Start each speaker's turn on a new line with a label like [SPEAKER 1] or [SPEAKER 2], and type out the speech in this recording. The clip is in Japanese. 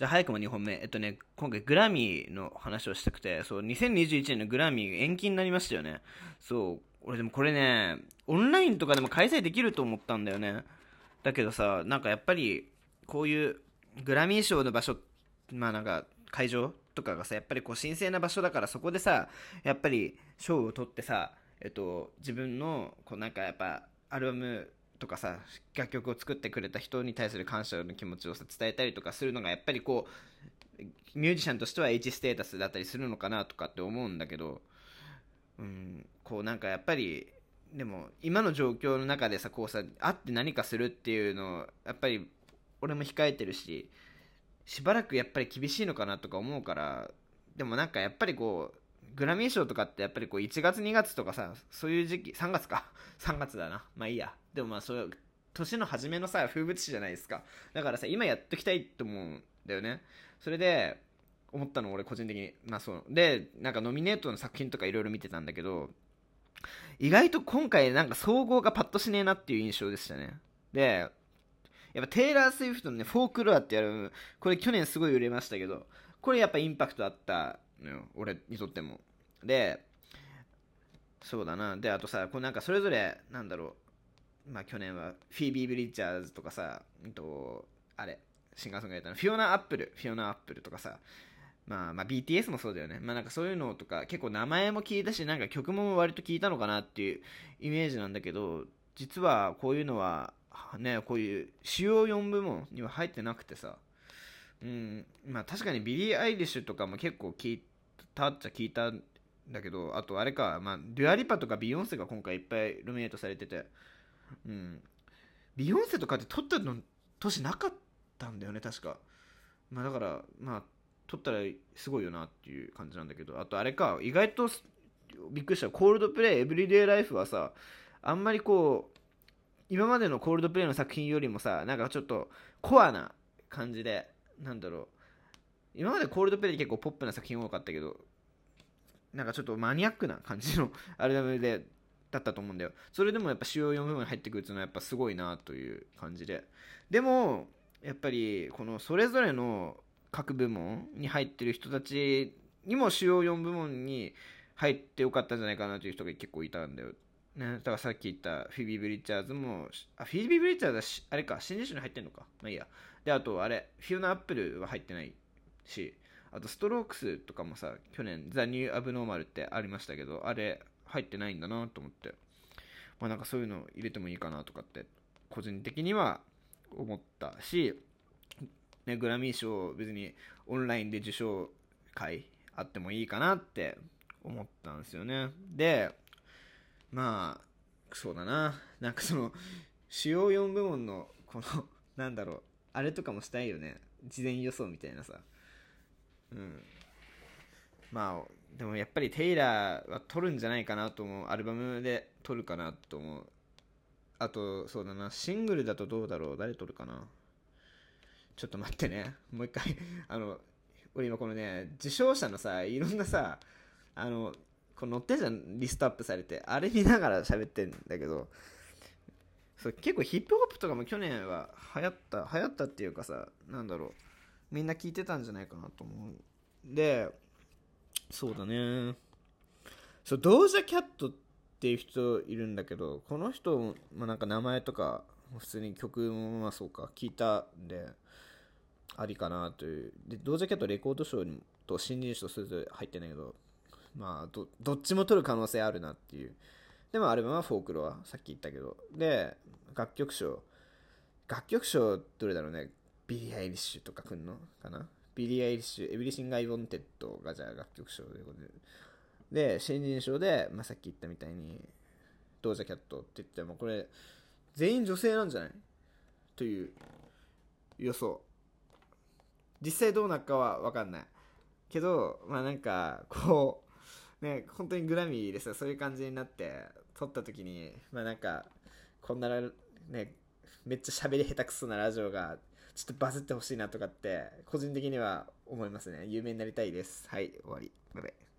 [SPEAKER 1] じゃあ早くも2本目。えっとね、今回グラミーの話をしたくて、そう、2021年のグラミー延期になりましたよね。そう、俺でもこれね、オンラインとかでも開催できると思ったんだよね。だけどさ、なんかやっぱり、こういうグラミー賞の場所、まあなんか会場とかがさ、やっぱりこう神聖な場所だからそこでさ、やっぱり賞を取ってさ、えっと、自分の、こうなんかやっぱ、アルバムとかさ楽曲を作ってくれた人に対する感謝の気持ちをさ伝えたりとかするのがやっぱりこうミュージシャンとしては H ステータスだったりするのかなとかって思うんだけどうんこうなんかやっぱりでも今の状況の中でさこうさ会って何かするっていうのをやっぱり俺も控えてるししばらくやっぱり厳しいのかなとか思うからでもなんかやっぱりこうグラミー賞とかってやっぱりこう1月2月とかさそういう時期3月か。3月だな。まあいいや。でもまあそういう年の初めのさ風物詩じゃないですか。だからさ今やっときたいと思うんだよね。それで思ったの俺個人的に。まあそう。でなんかノミネートの作品とかいろいろ見てたんだけど意外と今回なんか総合がパッとしねえなっていう印象でしたね。でやっぱテイラー・スウィフトのね、フォークロアってやる、これ去年すごい売れましたけど、これやっぱインパクトあったのよ、俺にとっても。で、そうだな。で、あとさ、これなんかそれぞれ、なんだろう。まあ去年はフィービー・ブリジャーズとかさ、うんと、あれ、シンガーソングライターのフィオナ・アップル、フィオナ・アップルとかさ、まあ、まあ BTS もそうだよね。まあなんかそういうのとか、結構名前も聞いたし、なんか曲も割と聞いたのかなっていうイメージなんだけど、実はこういうのは、ね、こういう主要4部門には入ってなくてさ、うん、まあ確かにビリー・アイリッシュとかも結構聞いてたっちゃ聞いたんだけど、あとあれか、まあ、デュアリパとかビヨンセが今回いっぱいルミネートされてて、うん。ビヨンセとかって撮ったの年なかったんだよね、確か。まあだから、まあ、撮ったらすごいよなっていう感じなんだけど、あとあれか、意外とびっくりした、コールドプレイ、エブリデイライフはさ、あんまりこう、今までのコールドプレイの作品よりもさ、なんかちょっとコアな感じで、なんだろう、今までコールドプレイ結構ポップな作品多かったけど、なんかちょっとマニアックな感じの アルバムで、だったと思うんだよ。それでもやっぱ主要4部分に入ってくるっていうのはやっぱすごいなという感じで。でも、やっぱりこのそれぞれの各部門に入ってる人たちにも主要4部門に入ってよかったんじゃないかなという人が結構いたんだよ。ね、だからさっき言ったフィビー・ブリッチャーズも、あ、フィビー・ブリッチャーズはあれか、新人賞に入ってんのか。まあいいや。で、あとあれ、フィオナ・アップルは入ってないし、あとストロークスとかもさ、去年、ザ・ニュー・アブノーマルってありましたけど、あれ、入ってないんだなと思って、まあなんかそういうの入れてもいいかなとかって、個人的には思ったし、ね、グラミー賞別にオンラインで受賞会あってもいいかなって思ったんですよね。で、まあ、そうだな。なんかその、主要4部門の、この、なんだろう、あれとかもしたいよね。事前予想みたいなさ。うん。まあ、でもやっぱりテイラーは撮るんじゃないかなと思う。アルバムで撮るかなと思う。あと、そうだな、シングルだとどうだろう誰撮るかなちょっと待ってね。もう一回あの、俺今このね、受賞者のさ、いろんなさ、あの、こう載ってんじゃん、リストアップされて。あれ見ながら喋ってんだけど、そう結構ヒップホップとかも去年は流行った、流行ったっていうかさ、なんだろう。みんな聞いてたんじゃないかなと思う。で、そうだね。そう、ドージャキャットっていう人いるんだけど、この人もなんか名前とか、普通に曲もまあそうか、聞いたんで、ありかなという。で、ドージャキャットレコード賞と新人賞それぞれ入ってないけど、まあど、どっちも取る可能性あるなっていう。でもアルバムはフォークロア、さっき言ったけど。で、楽曲賞。楽曲賞どれだろうね。ビリー・アイリッシュとか来んのかな？ビリー・アイリッシュ、エブリシング・アイ・ウォンテッドがじゃあ楽曲賞ということで。で、新人賞で、まあ、さっき言ったみたいに、ドージャキャットって言っても、これ、全員女性なんじゃない？という予想。実際どうなるかは分かんない。けど、まあなんか、こう、ね、本当にグラミーでさ、そういう感じになって、撮った時に、まあなんか、こんな、ね、めっちゃ喋り下手くそなラジオがちょっとバズってほしいなとかって、個人的には思いますね。有名になりたいです。はい、終わり。バイバイ。